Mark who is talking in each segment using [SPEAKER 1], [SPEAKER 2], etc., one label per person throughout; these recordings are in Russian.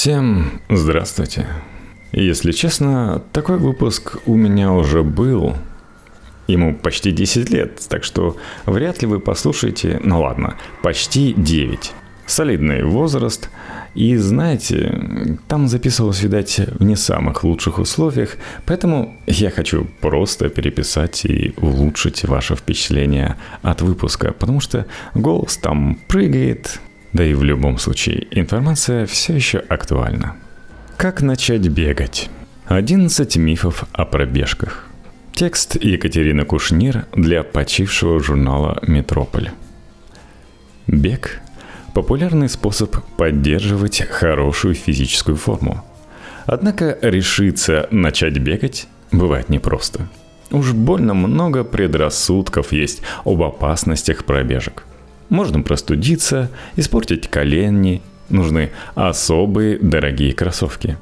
[SPEAKER 1] Всем здравствуйте. Если честно, такой выпуск у меня уже был. Ему почти 10 лет, так что вряд ли вы послушаете, ну ладно, почти 9. Солидный возраст. И знаете, там записывалось, видать, в не самых лучших условиях, поэтому я хочу просто переписать и улучшить ваше впечатление от выпуска, потому что голос там прыгает, да и в любом случае информация все еще актуальна. Как начать бегать? 11 мифов о пробежках. Текст Екатерины Кушнир для почившего журнала «Метрополь». Бег – популярный способ поддерживать хорошую физическую форму. Однако решиться начать бегать бывает непросто. Уж больно много предрассудков есть об опасностях пробежек. Можно простудиться, испортить колени, нужны особые дорогие кроссовки.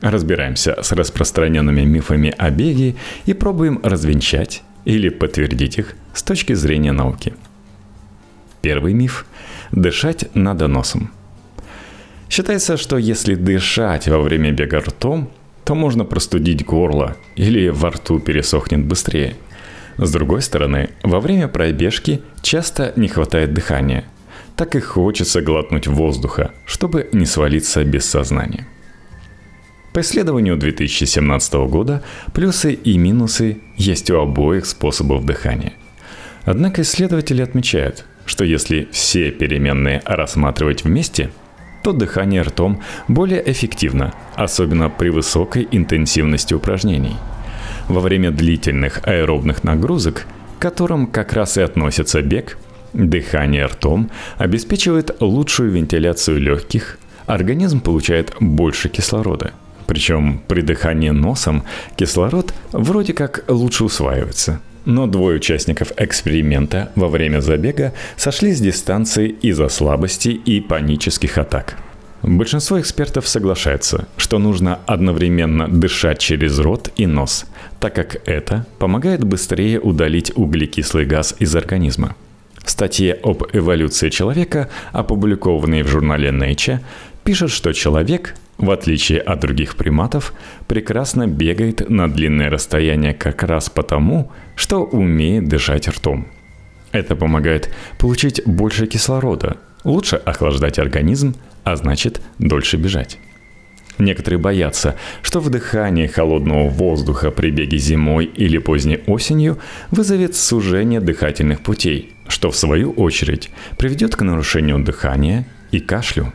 [SPEAKER 1] Разбираемся с распространенными мифами о беге и пробуем развенчать или подтвердить их с точки зрения науки. Первый миф – дышать надо носом. Считается, что если дышать во время бега ртом, то можно простудить горло или во рту пересохнет быстрее – с другой стороны, во время пробежки часто не хватает дыхания. Так и хочется глотнуть воздуха, чтобы не свалиться без сознания. По исследованию 2017 года плюсы и минусы есть у обоих способов дыхания. Однако исследователи отмечают, что если все переменные рассматривать вместе, то дыхание ртом более эффективно, особенно при высокой интенсивности упражнений – во время длительных аэробных нагрузок, к которым как раз и относится бег, дыхание ртом обеспечивает лучшую вентиляцию легких, организм получает больше кислорода. Причем при дыхании носом кислород вроде как лучше усваивается. Но двое участников эксперимента во время забега сошли с дистанции из-за слабости и панических атак – Большинство экспертов соглашается, что нужно одновременно дышать через рот и нос, так как это помогает быстрее удалить углекислый газ из организма. В статье об эволюции человека, опубликованной в журнале Nature, пишет, что человек, в отличие от других приматов, прекрасно бегает на длинное расстояние как раз потому, что умеет дышать ртом. Это помогает получить больше кислорода, лучше охлаждать организм, а значит дольше бежать. Некоторые боятся, что вдыхание холодного воздуха при беге зимой или поздней осенью вызовет сужение дыхательных путей, что в свою очередь приведет к нарушению дыхания и кашлю.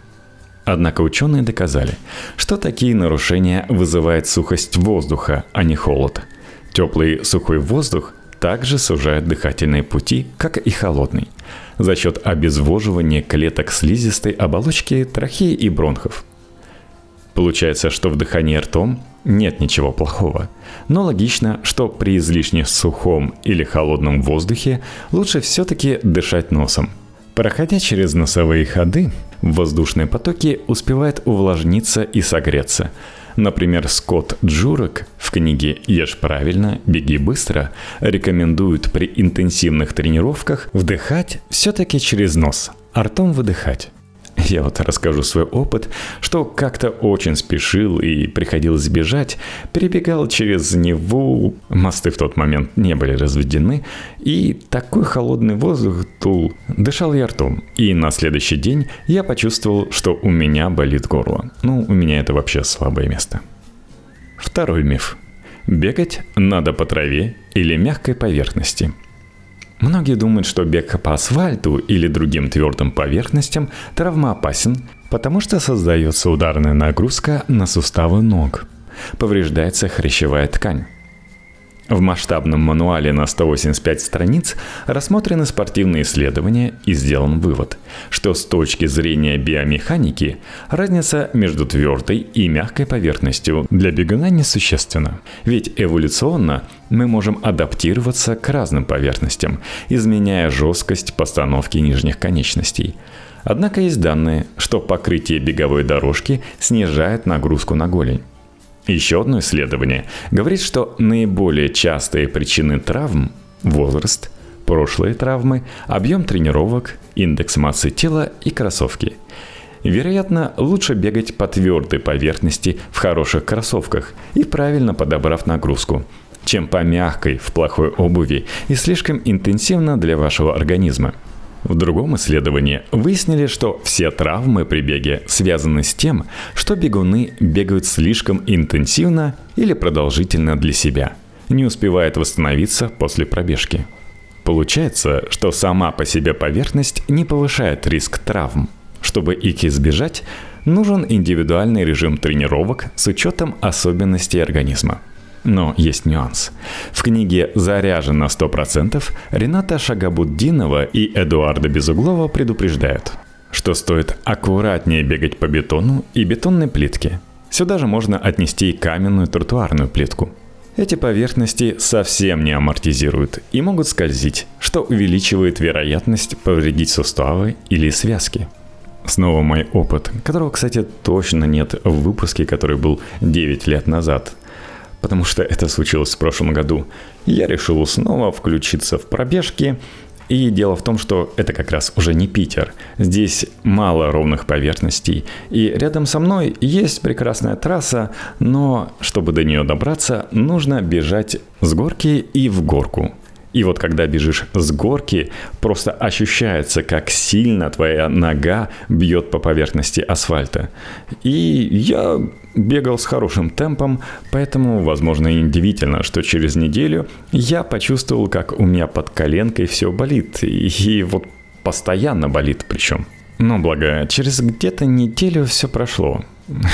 [SPEAKER 1] Однако ученые доказали, что такие нарушения вызывают сухость воздуха, а не холод. Теплый сухой воздух также сужает дыхательные пути, как и холодный, за счет обезвоживания клеток слизистой оболочки трахеи и бронхов. Получается, что в дыхании ртом нет ничего плохого, но логично, что при излишне сухом или холодном воздухе лучше все-таки дышать носом. Проходя через носовые ходы, воздушные потоки успевают увлажниться и согреться – Например, Скотт Джурек в книге «Ешь правильно, беги быстро» рекомендует при интенсивных тренировках вдыхать все-таки через нос, а ртом выдыхать. Я вот расскажу свой опыт, что как-то очень спешил и приходилось бежать, перебегал через Неву, мосты в тот момент не были разведены, и такой холодный воздух тул, дышал я ртом. И на следующий день я почувствовал, что у меня болит горло. Ну, у меня это вообще слабое место. Второй миф. Бегать надо по траве или мягкой поверхности – Многие думают, что бег по асфальту или другим твердым поверхностям травмоопасен, потому что создается ударная нагрузка на суставы ног. Повреждается хрящевая ткань. В масштабном мануале на 185 страниц рассмотрены спортивные исследования и сделан вывод, что с точки зрения биомеханики разница между твердой и мягкой поверхностью для бегуна несущественна. Ведь эволюционно мы можем адаптироваться к разным поверхностям, изменяя жесткость постановки нижних конечностей. Однако есть данные, что покрытие беговой дорожки снижает нагрузку на голень. Еще одно исследование говорит, что наиболее частые причины травм – возраст, прошлые травмы, объем тренировок, индекс массы тела и кроссовки. Вероятно, лучше бегать по твердой поверхности в хороших кроссовках и правильно подобрав нагрузку, чем по мягкой в плохой обуви и слишком интенсивно для вашего организма. В другом исследовании выяснили, что все травмы при беге связаны с тем, что бегуны бегают слишком интенсивно или продолжительно для себя, не успевают восстановиться после пробежки. Получается, что сама по себе поверхность не повышает риск травм. Чтобы их избежать, нужен индивидуальный режим тренировок с учетом особенностей организма. Но есть нюанс. В книге «Заряжен на 100% Рената Шагабуддинова и Эдуарда Безуглова предупреждают, что стоит аккуратнее бегать по бетону и бетонной плитке. Сюда же можно отнести и каменную тротуарную плитку. Эти поверхности совсем не амортизируют и могут скользить, что увеличивает вероятность повредить суставы или связки. Снова мой опыт, которого, кстати, точно нет в выпуске, который был 9 лет назад – потому что это случилось в прошлом году. Я решил снова включиться в пробежки, и дело в том, что это как раз уже не Питер. Здесь мало ровных поверхностей. И рядом со мной есть прекрасная трасса, но чтобы до нее добраться, нужно бежать с горки и в горку. И вот когда бежишь с горки, просто ощущается, как сильно твоя нога бьет по поверхности асфальта. И я бегал с хорошим темпом, поэтому, возможно, и удивительно, что через неделю я почувствовал, как у меня под коленкой все болит. И вот постоянно болит причем. Но благо, через где-то неделю все прошло.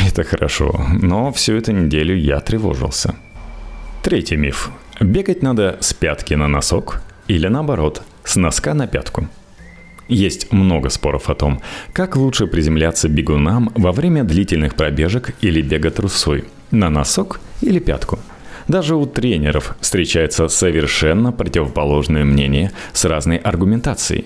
[SPEAKER 1] Это хорошо, но всю эту неделю я тревожился. Третий миф. Бегать надо с пятки на носок или наоборот, с носка на пятку. Есть много споров о том, как лучше приземляться бегунам во время длительных пробежек или бега трусой – на носок или пятку. Даже у тренеров встречается совершенно противоположное мнение с разной аргументацией.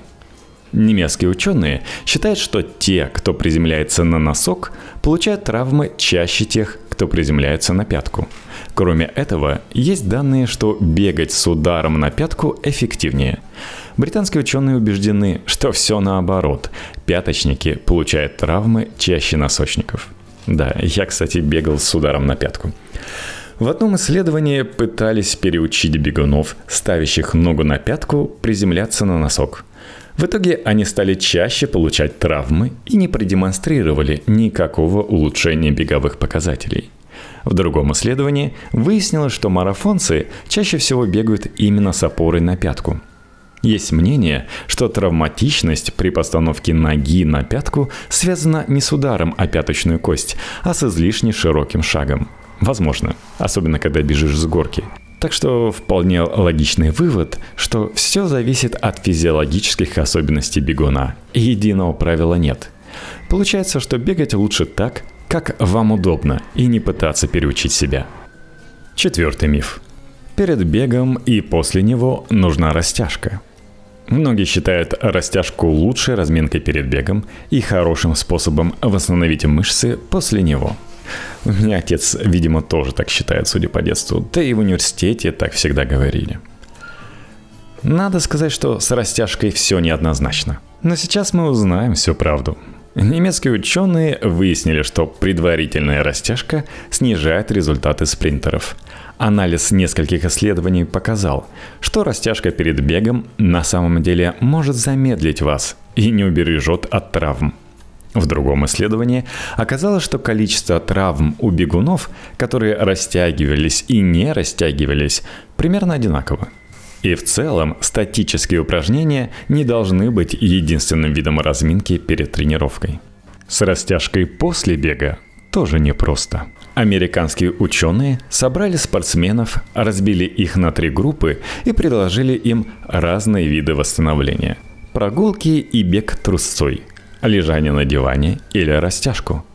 [SPEAKER 1] Немецкие ученые считают, что те, кто приземляется на носок, получают травмы чаще тех, кто приземляется на пятку – Кроме этого, есть данные, что бегать с ударом на пятку эффективнее. Британские ученые убеждены, что все наоборот. Пяточники получают травмы чаще носочников. Да, я, кстати, бегал с ударом на пятку. В одном исследовании пытались переучить бегунов, ставящих ногу на пятку, приземляться на носок. В итоге они стали чаще получать травмы и не продемонстрировали никакого улучшения беговых показателей – в другом исследовании выяснилось, что марафонцы чаще всего бегают именно с опорой на пятку. Есть мнение, что травматичность при постановке ноги на пятку связана не с ударом о пяточную кость, а с излишне широким шагом. Возможно, особенно когда бежишь с горки. Так что вполне логичный вывод, что все зависит от физиологических особенностей бегуна, единого правила нет. Получается, что бегать лучше так, как вам удобно, и не пытаться переучить себя. Четвертый миф. Перед бегом и после него нужна растяжка. Многие считают растяжку лучшей разминкой перед бегом и хорошим способом восстановить мышцы после него. У меня отец, видимо, тоже так считает, судя по детству. Да и в университете так всегда говорили. Надо сказать, что с растяжкой все неоднозначно. Но сейчас мы узнаем всю правду. Немецкие ученые выяснили, что предварительная растяжка снижает результаты спринтеров. Анализ нескольких исследований показал, что растяжка перед бегом на самом деле может замедлить вас и не убережет от травм. В другом исследовании оказалось, что количество травм у бегунов, которые растягивались и не растягивались, примерно одинаково – и в целом статические упражнения не должны быть единственным видом разминки перед тренировкой. С растяжкой после бега тоже непросто. Американские ученые собрали спортсменов, разбили их на три группы и предложили им разные виды восстановления. Прогулки и бег трусцой, лежание на диване или растяжку.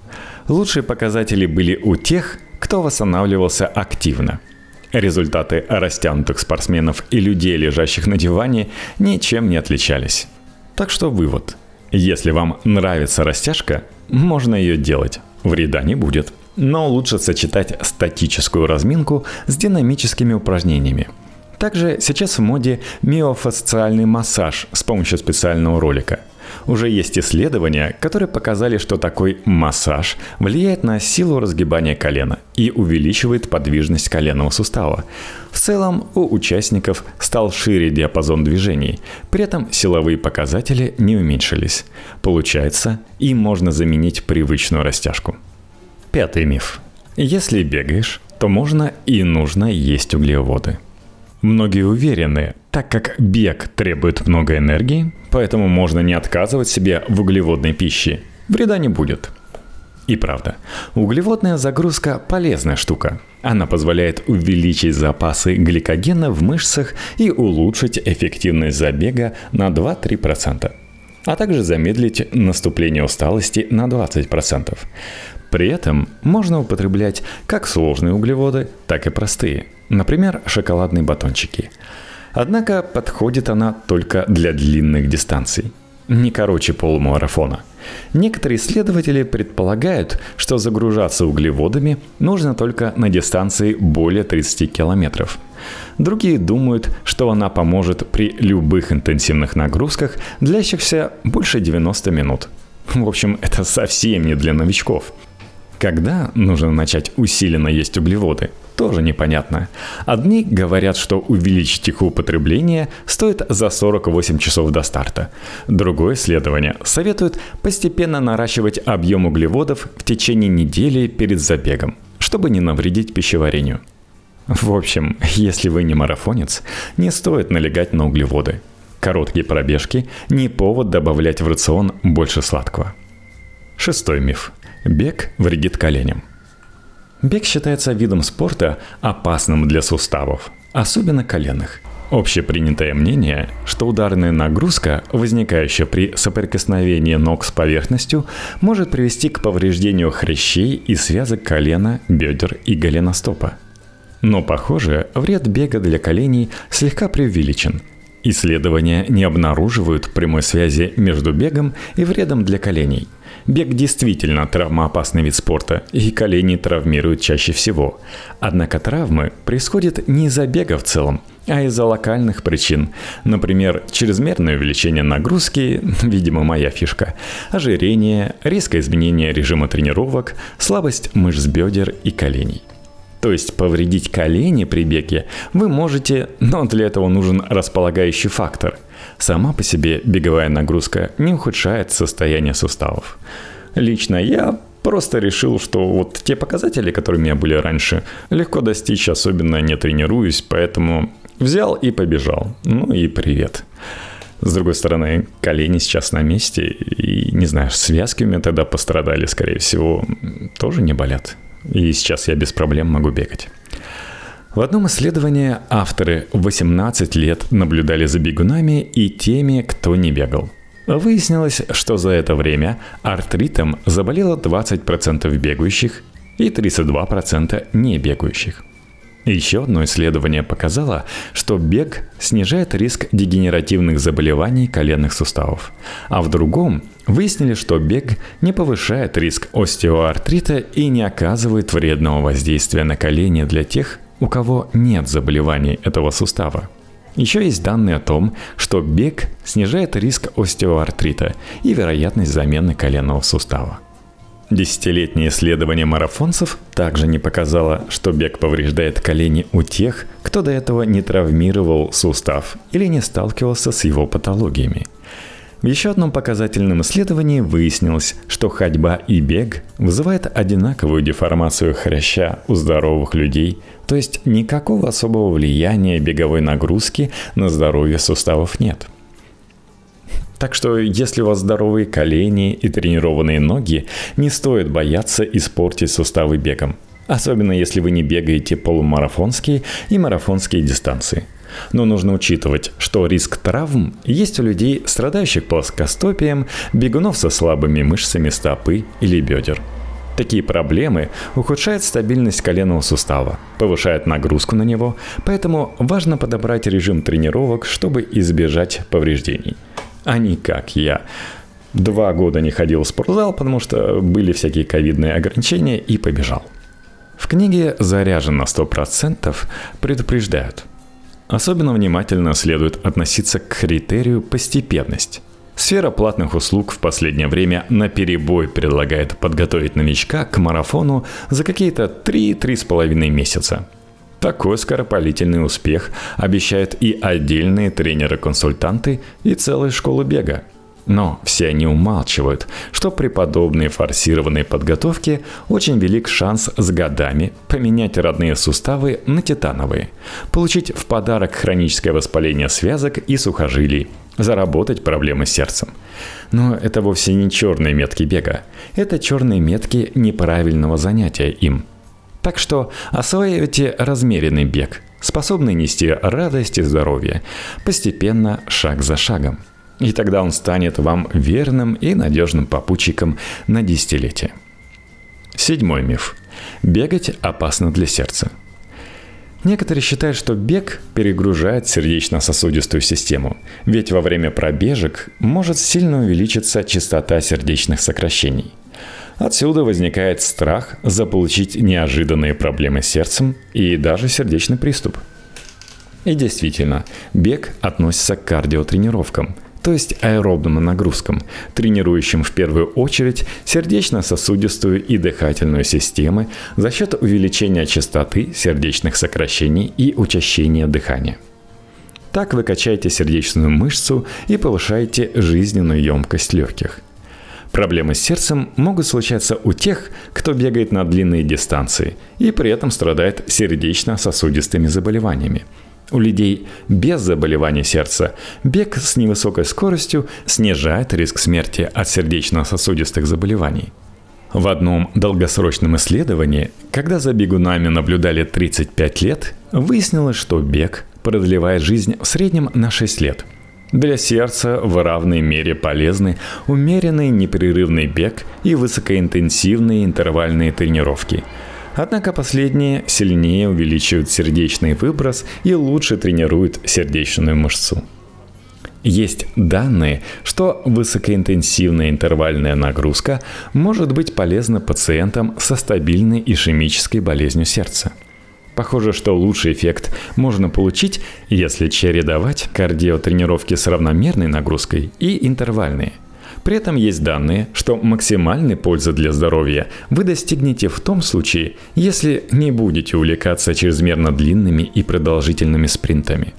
[SPEAKER 1] Лучшие показатели были у тех, кто восстанавливался активно – Результаты растянутых спортсменов и людей, лежащих на диване, ничем не отличались. Так что вывод. Если вам нравится растяжка, можно ее делать. Вреда не будет. Но лучше сочетать статическую разминку с динамическими упражнениями. Также сейчас в моде миофасциальный массаж с помощью специального ролика. Уже есть исследования, которые показали, что такой массаж влияет на силу разгибания колена и увеличивает подвижность коленного сустава. В целом у участников стал шире диапазон движений, при этом силовые показатели не уменьшились. Получается, им можно заменить привычную растяжку. Пятый миф. Если бегаешь, то можно и нужно есть углеводы. Многие уверены, так как бег требует много энергии, поэтому можно не отказывать себе в углеводной пище. Вреда не будет. И правда, углеводная загрузка полезная штука. Она позволяет увеличить запасы гликогена в мышцах и улучшить эффективность забега на 2-3%, а также замедлить наступление усталости на 20%. При этом можно употреблять как сложные углеводы, так и простые, например, шоколадные батончики. Однако подходит она только для длинных дистанций, не короче полумарафона. Некоторые исследователи предполагают, что загружаться углеводами нужно только на дистанции более 30 километров. Другие думают, что она поможет при любых интенсивных нагрузках, длящихся больше 90 минут. В общем, это совсем не для новичков – когда нужно начать усиленно есть углеводы, тоже непонятно. Одни говорят, что увеличить их употребление стоит за 48 часов до старта. Другое исследование советует постепенно наращивать объем углеводов в течение недели перед забегом, чтобы не навредить пищеварению. В общем, если вы не марафонец, не стоит налегать на углеводы. Короткие пробежки – не повод добавлять в рацион больше сладкого. Шестой миф – Бег вредит коленям. Бег считается видом спорта опасным для суставов, особенно коленных. Общепринятое мнение, что ударная нагрузка, возникающая при соприкосновении ног с поверхностью, может привести к повреждению хрящей и связок колена, бедер и голеностопа. Но, похоже, вред бега для коленей слегка преувеличен. Исследования не обнаруживают прямой связи между бегом и вредом для коленей – Бег действительно травмоопасный вид спорта, и колени травмируют чаще всего. Однако травмы происходят не из-за бега в целом, а из-за локальных причин. Например, чрезмерное увеличение нагрузки, видимо, моя фишка, ожирение, резкое изменение режима тренировок, слабость мышц бедер и коленей. То есть повредить колени при беге вы можете, но для этого нужен располагающий фактор – Сама по себе беговая нагрузка не ухудшает состояние суставов. Лично я просто решил, что вот те показатели, которые у меня были раньше, легко достичь, особенно не тренируюсь, поэтому взял и побежал. Ну и привет. С другой стороны, колени сейчас на месте, и, не знаю, связки у меня тогда пострадали, скорее всего, тоже не болят. И сейчас я без проблем могу бегать. В одном исследовании авторы 18 лет наблюдали за бегунами и теми, кто не бегал. Выяснилось, что за это время артритом заболело 20% бегающих и 32% не бегающих. Еще одно исследование показало, что бег снижает риск дегенеративных заболеваний коленных суставов, а в другом выяснили, что бег не повышает риск остеоартрита и не оказывает вредного воздействия на колени для тех, у кого нет заболеваний этого сустава. Еще есть данные о том, что бег снижает риск остеоартрита и вероятность замены коленного сустава. Десятилетнее исследование марафонцев также не показало, что бег повреждает колени у тех, кто до этого не травмировал сустав или не сталкивался с его патологиями. В еще одном показательном исследовании выяснилось, что ходьба и бег вызывают одинаковую деформацию хряща у здоровых людей, то есть никакого особого влияния беговой нагрузки на здоровье суставов нет. Так что, если у вас здоровые колени и тренированные ноги, не стоит бояться испортить суставы бегом. Особенно если вы не бегаете полумарафонские и марафонские дистанции – но нужно учитывать, что риск травм есть у людей, страдающих плоскостопием, бегунов со слабыми мышцами стопы или бедер. Такие проблемы ухудшают стабильность коленного сустава, повышают нагрузку на него, поэтому важно подобрать режим тренировок, чтобы избежать повреждений. А не как я. Два года не ходил в спортзал, потому что были всякие ковидные ограничения и побежал. В книге «Заряжен на 100%» предупреждают – Особенно внимательно следует относиться к критерию постепенность. Сфера платных услуг в последнее время на перебой предлагает подготовить новичка к марафону за какие-то 3-3,5 месяца. Такой скоропалительный успех обещают и отдельные тренеры-консультанты, и целые школы бега. Но все они умалчивают, что при подобной форсированной подготовке очень велик шанс с годами поменять родные суставы на титановые, получить в подарок хроническое воспаление связок и сухожилий, заработать проблемы с сердцем. Но это вовсе не черные метки бега. Это черные метки неправильного занятия им. Так что осваивайте размеренный бег, способный нести радость и здоровье, постепенно, шаг за шагом. И тогда он станет вам верным и надежным попутчиком на десятилетие. Седьмой миф. Бегать опасно для сердца – Некоторые считают, что бег перегружает сердечно-сосудистую систему, ведь во время пробежек может сильно увеличиться частота сердечных сокращений. Отсюда возникает страх заполучить неожиданные проблемы с сердцем и даже сердечный приступ. И действительно, бег относится к кардиотренировкам – то есть аэробным нагрузкам, тренирующим в первую очередь сердечно-сосудистую и дыхательную системы за счет увеличения частоты сердечных сокращений и учащения дыхания. Так вы качаете сердечную мышцу и повышаете жизненную емкость легких. Проблемы с сердцем могут случаться у тех, кто бегает на длинные дистанции и при этом страдает сердечно-сосудистыми заболеваниями – у людей без заболевания сердца бег с невысокой скоростью снижает риск смерти от сердечно-сосудистых заболеваний. В одном долгосрочном исследовании, когда за бегунами наблюдали 35 лет, выяснилось, что бег продлевает жизнь в среднем на 6 лет. Для сердца в равной мере полезны умеренный непрерывный бег и высокоинтенсивные интервальные тренировки – Однако последние сильнее увеличивают сердечный выброс и лучше тренируют сердечную мышцу. Есть данные, что высокоинтенсивная интервальная нагрузка может быть полезна пациентам со стабильной ишемической болезнью сердца. Похоже, что лучший эффект можно получить, если чередовать кардиотренировки с равномерной нагрузкой и интервальные – при этом есть данные, что максимальной пользы для здоровья вы достигнете в том случае, если не будете увлекаться чрезмерно длинными и продолжительными спринтами.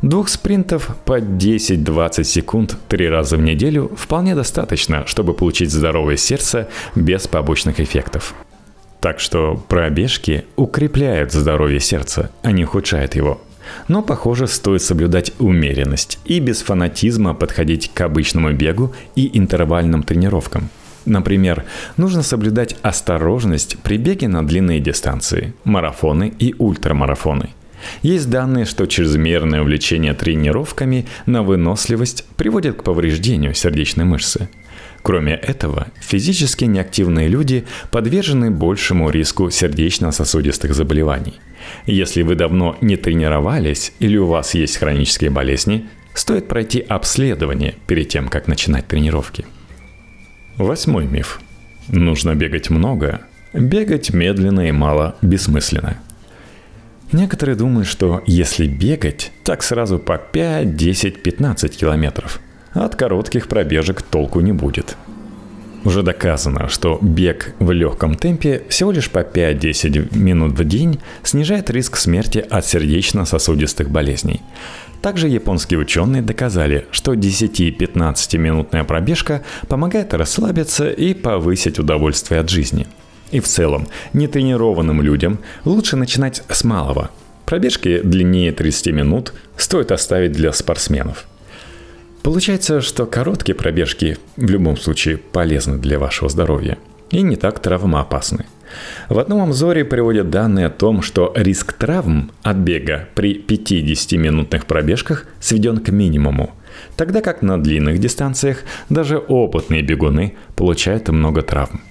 [SPEAKER 1] Двух спринтов по 10-20 секунд три раза в неделю вполне достаточно, чтобы получить здоровое сердце без побочных эффектов. Так что пробежки укрепляют здоровье сердца, а не ухудшают его. Но, похоже, стоит соблюдать умеренность и без фанатизма подходить к обычному бегу и интервальным тренировкам. Например, нужно соблюдать осторожность при беге на длинные дистанции, марафоны и ультрамарафоны. Есть данные, что чрезмерное увлечение тренировками на выносливость приводит к повреждению сердечной мышцы. Кроме этого, физически неактивные люди подвержены большему риску сердечно-сосудистых заболеваний – если вы давно не тренировались или у вас есть хронические болезни, стоит пройти обследование перед тем, как начинать тренировки. Восьмой миф. Нужно бегать много. Бегать медленно и мало бессмысленно. Некоторые думают, что если бегать, так сразу по 5, 10, 15 километров. От коротких пробежек толку не будет – уже доказано, что бег в легком темпе всего лишь по 5-10 минут в день снижает риск смерти от сердечно-сосудистых болезней. Также японские ученые доказали, что 10-15 минутная пробежка помогает расслабиться и повысить удовольствие от жизни. И в целом, нетренированным людям лучше начинать с малого. Пробежки длиннее 30 минут стоит оставить для спортсменов – Получается, что короткие пробежки в любом случае полезны для вашего здоровья и не так травмоопасны. В одном обзоре приводят данные о том, что риск травм от бега при 50-минутных пробежках сведен к минимуму, тогда как на длинных дистанциях даже опытные бегуны получают много травм.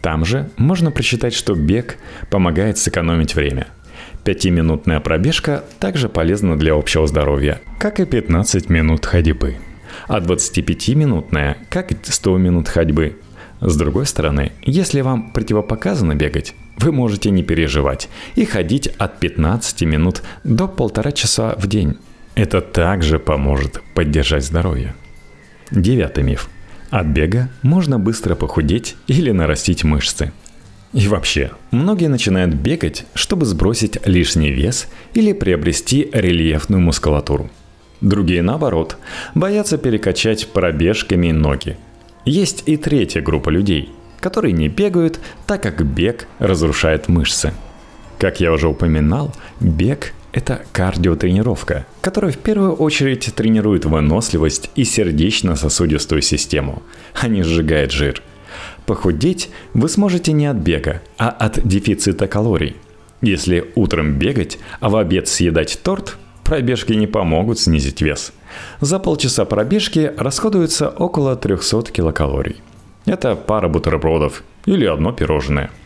[SPEAKER 1] Там же можно прочитать, что бег помогает сэкономить время – Пятиминутная пробежка также полезна для общего здоровья, как и 15 минут ходьбы. А 25-минутная, как и 100 минут ходьбы. С другой стороны, если вам противопоказано бегать, вы можете не переживать и ходить от 15 минут до полтора часа в день. Это также поможет поддержать здоровье. Девятый миф. От бега можно быстро похудеть или нарастить мышцы. И вообще, многие начинают бегать, чтобы сбросить лишний вес или приобрести рельефную мускулатуру. Другие, наоборот, боятся перекачать пробежками ноги. Есть и третья группа людей, которые не бегают, так как бег разрушает мышцы. Как я уже упоминал, бег – это кардиотренировка, которая в первую очередь тренирует выносливость и сердечно-сосудистую систему, а не сжигает жир. Похудеть вы сможете не от бега, а от дефицита калорий. Если утром бегать, а в обед съедать торт, пробежки не помогут снизить вес. За полчаса пробежки расходуется около 300 килокалорий. Это пара бутербродов или одно пирожное –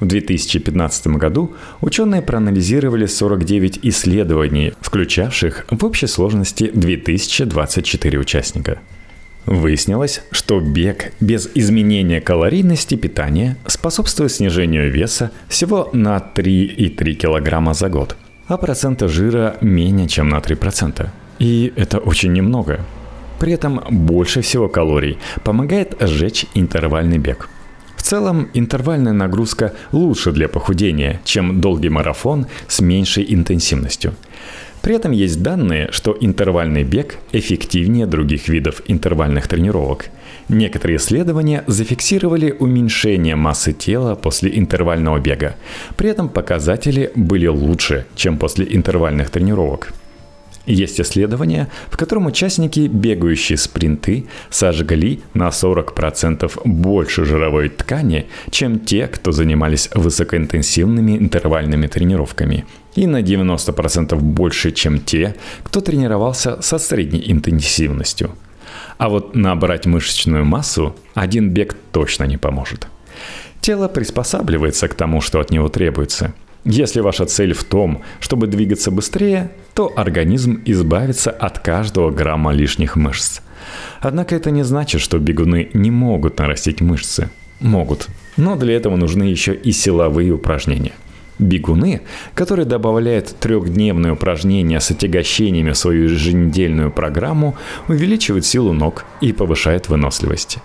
[SPEAKER 1] в 2015 году ученые проанализировали 49 исследований, включавших в общей сложности 2024 участника. Выяснилось, что бег без изменения калорийности питания способствует снижению веса всего на 3,3 кг за год, а процента жира менее чем на 3%. И это очень немного. При этом больше всего калорий помогает сжечь интервальный бег – целом, интервальная нагрузка лучше для похудения, чем долгий марафон с меньшей интенсивностью. При этом есть данные, что интервальный бег эффективнее других видов интервальных тренировок. Некоторые исследования зафиксировали уменьшение массы тела после интервального бега. При этом показатели были лучше, чем после интервальных тренировок. Есть исследование, в котором участники, бегающие спринты, сожгли на 40% больше жировой ткани, чем те, кто занимались высокоинтенсивными интервальными тренировками, и на 90% больше, чем те, кто тренировался со средней интенсивностью. А вот набрать мышечную массу один бег точно не поможет. Тело приспосабливается к тому, что от него требуется – если ваша цель в том, чтобы двигаться быстрее, то организм избавится от каждого грамма лишних мышц. Однако это не значит, что бегуны не могут нарастить мышцы. Могут. Но для этого нужны еще и силовые упражнения. Бегуны, которые добавляют трехдневные упражнения с отягощениями в свою еженедельную программу, увеличивают силу ног и повышают выносливость.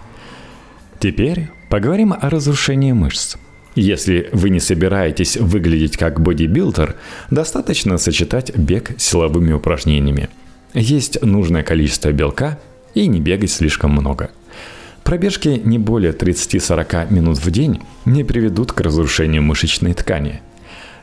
[SPEAKER 1] Теперь поговорим о разрушении мышц – если вы не собираетесь выглядеть как бодибилдер, достаточно сочетать бег с силовыми упражнениями. Есть нужное количество белка и не бегать слишком много. Пробежки не более 30-40 минут в день не приведут к разрушению мышечной ткани.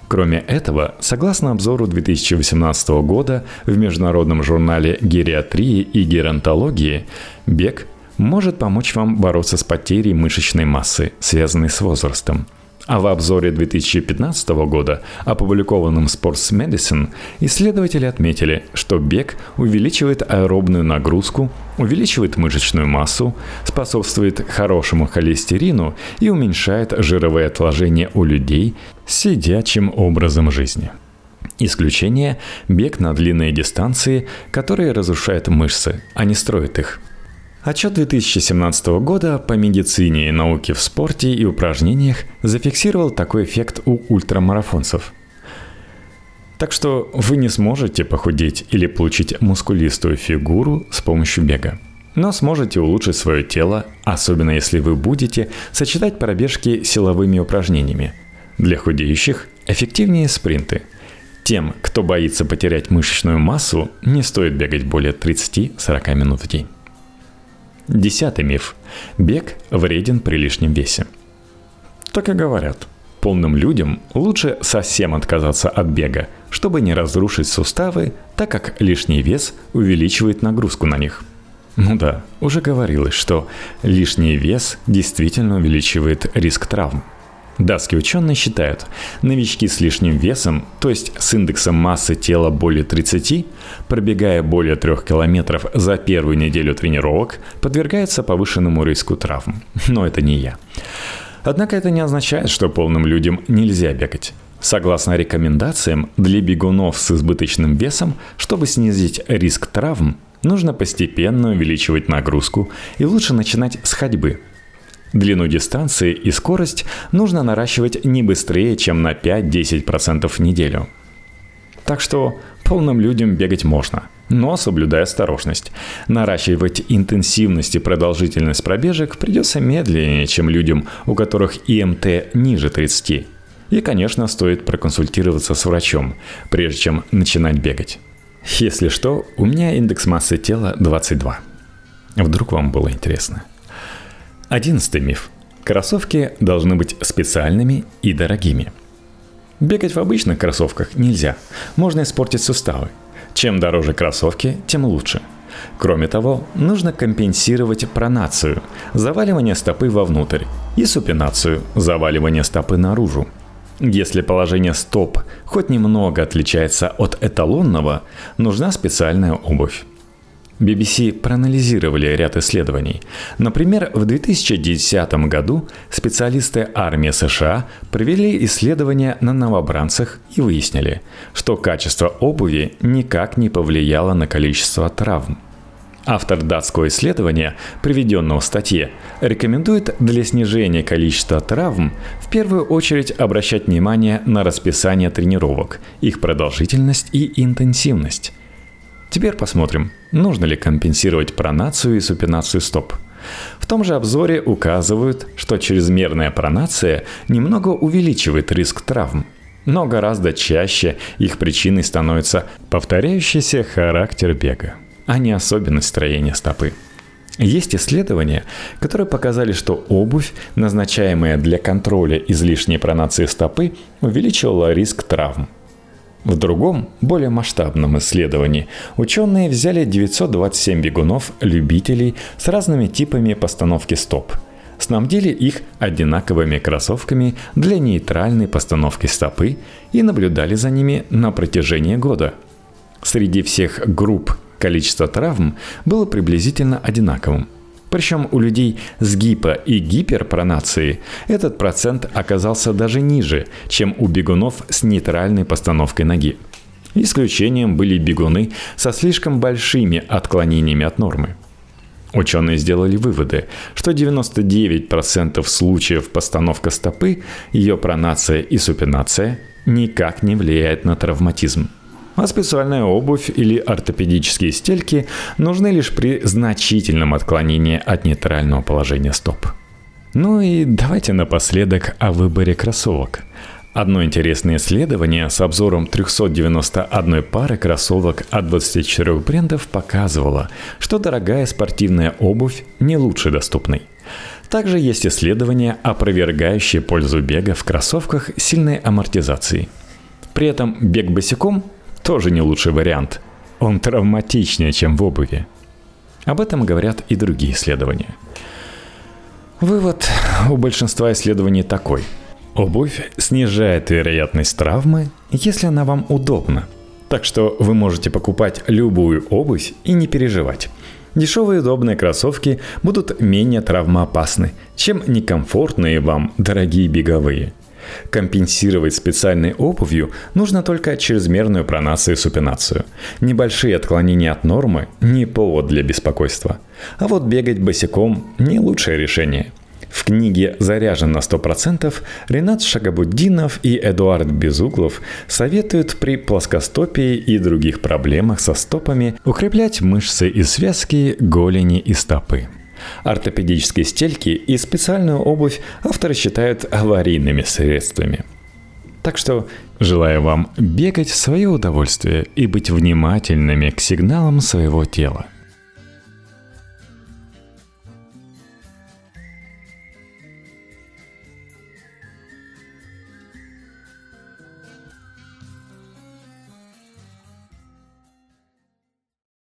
[SPEAKER 1] Кроме этого, согласно обзору 2018 года в международном журнале гериатрии и геронтологии, бег может помочь вам бороться с потерей мышечной массы, связанной с возрастом. А в обзоре 2015 года, опубликованном Sports Medicine, исследователи отметили, что бег увеличивает аэробную нагрузку, увеличивает мышечную массу, способствует хорошему холестерину и уменьшает жировые отложения у людей сидячим образом жизни. Исключение – бег на длинные дистанции, которые разрушают мышцы, а не строят их – Отчет 2017 года по медицине науке в спорте и упражнениях зафиксировал такой эффект у ультрамарафонцев. Так что вы не сможете похудеть или получить мускулистую фигуру с помощью бега. Но сможете улучшить свое тело, особенно если вы будете сочетать пробежки с силовыми упражнениями. Для худеющих эффективнее спринты. Тем, кто боится потерять мышечную массу, не стоит бегать более 30-40 минут в день. Десятый миф. Бег вреден при лишнем весе. Так и говорят. Полным людям лучше совсем отказаться от бега, чтобы не разрушить суставы, так как лишний вес увеличивает нагрузку на них. Ну да, уже говорилось, что лишний вес действительно увеличивает риск травм – Датские ученые считают, новички с лишним весом, то есть с индексом массы тела более 30, пробегая более 3 километров за первую неделю тренировок, подвергаются повышенному риску травм. Но это не я. Однако это не означает, что полным людям нельзя бегать. Согласно рекомендациям, для бегунов с избыточным весом, чтобы снизить риск травм, нужно постепенно увеличивать нагрузку и лучше начинать с ходьбы – Длину дистанции и скорость нужно наращивать не быстрее, чем на 5-10% в неделю. Так что полным людям бегать можно, но соблюдая осторожность. Наращивать интенсивность и продолжительность пробежек придется медленнее, чем людям, у которых ИМТ ниже 30. И, конечно, стоит проконсультироваться с врачом, прежде чем начинать бегать. Если что, у меня индекс массы тела 22. Вдруг вам было интересно. Одиннадцатый миф. Кроссовки должны быть специальными и дорогими. Бегать в обычных кроссовках нельзя. Можно испортить суставы. Чем дороже кроссовки, тем лучше. Кроме того, нужно компенсировать пронацию – заваливание стопы вовнутрь, и супинацию – заваливание стопы наружу. Если положение стоп хоть немного отличается от эталонного, нужна специальная обувь. BBC проанализировали ряд исследований. Например, в 2010 году специалисты армии США провели исследования на новобранцах и выяснили, что качество обуви никак не повлияло на количество травм. Автор датского исследования, приведенного в статье, рекомендует для снижения количества травм в первую очередь обращать внимание на расписание тренировок, их продолжительность и интенсивность. Теперь посмотрим, нужно ли компенсировать пронацию и супинацию стоп. В том же обзоре указывают, что чрезмерная пронация немного увеличивает риск травм, но гораздо чаще их причиной становится повторяющийся характер бега а не особенность строения стопы. Есть исследования, которые показали, что обувь, назначаемая для контроля излишней пронации стопы, увеличивала риск травм. В другом, более масштабном исследовании ученые взяли 927 бегунов-любителей с разными типами постановки стоп, снабдили их одинаковыми кроссовками для нейтральной постановки стопы и наблюдали за ними на протяжении года. Среди всех групп Количество травм было приблизительно одинаковым. Причем у людей с гипо- и гиперпронацией этот процент оказался даже ниже, чем у бегунов с нейтральной постановкой ноги. Исключением были бегуны со слишком большими отклонениями от нормы. Ученые сделали выводы, что 99% случаев постановка стопы, ее пронация и супинация никак не влияет на травматизм а специальная обувь или ортопедические стельки нужны лишь при значительном отклонении от нейтрального положения стоп. Ну и давайте напоследок о выборе кроссовок. Одно интересное исследование с обзором 391 пары кроссовок от 24 брендов показывало, что дорогая спортивная обувь не лучше доступной. Также есть исследования, опровергающие пользу бега в кроссовках сильной амортизации. При этом бег босиком тоже не лучший вариант. Он травматичнее, чем в обуви. Об этом говорят и другие исследования. Вывод у большинства исследований такой. Обувь снижает вероятность травмы, если она вам удобна. Так что вы можете покупать любую обувь и не переживать. Дешевые удобные кроссовки будут менее травмоопасны, чем некомфортные вам дорогие беговые – Компенсировать специальной обувью нужно только чрезмерную пронацию и супинацию. Небольшие отклонения от нормы – не повод для беспокойства. А вот бегать босиком – не лучшее решение. В книге «Заряжен на 100%» Ренат Шагабуддинов и Эдуард Безуглов советуют при плоскостопии и других проблемах со стопами укреплять мышцы и связки голени и стопы. Ортопедические стельки и специальную обувь авторы считают аварийными средствами. Так что желаю вам бегать в свое удовольствие и быть внимательными к сигналам своего тела.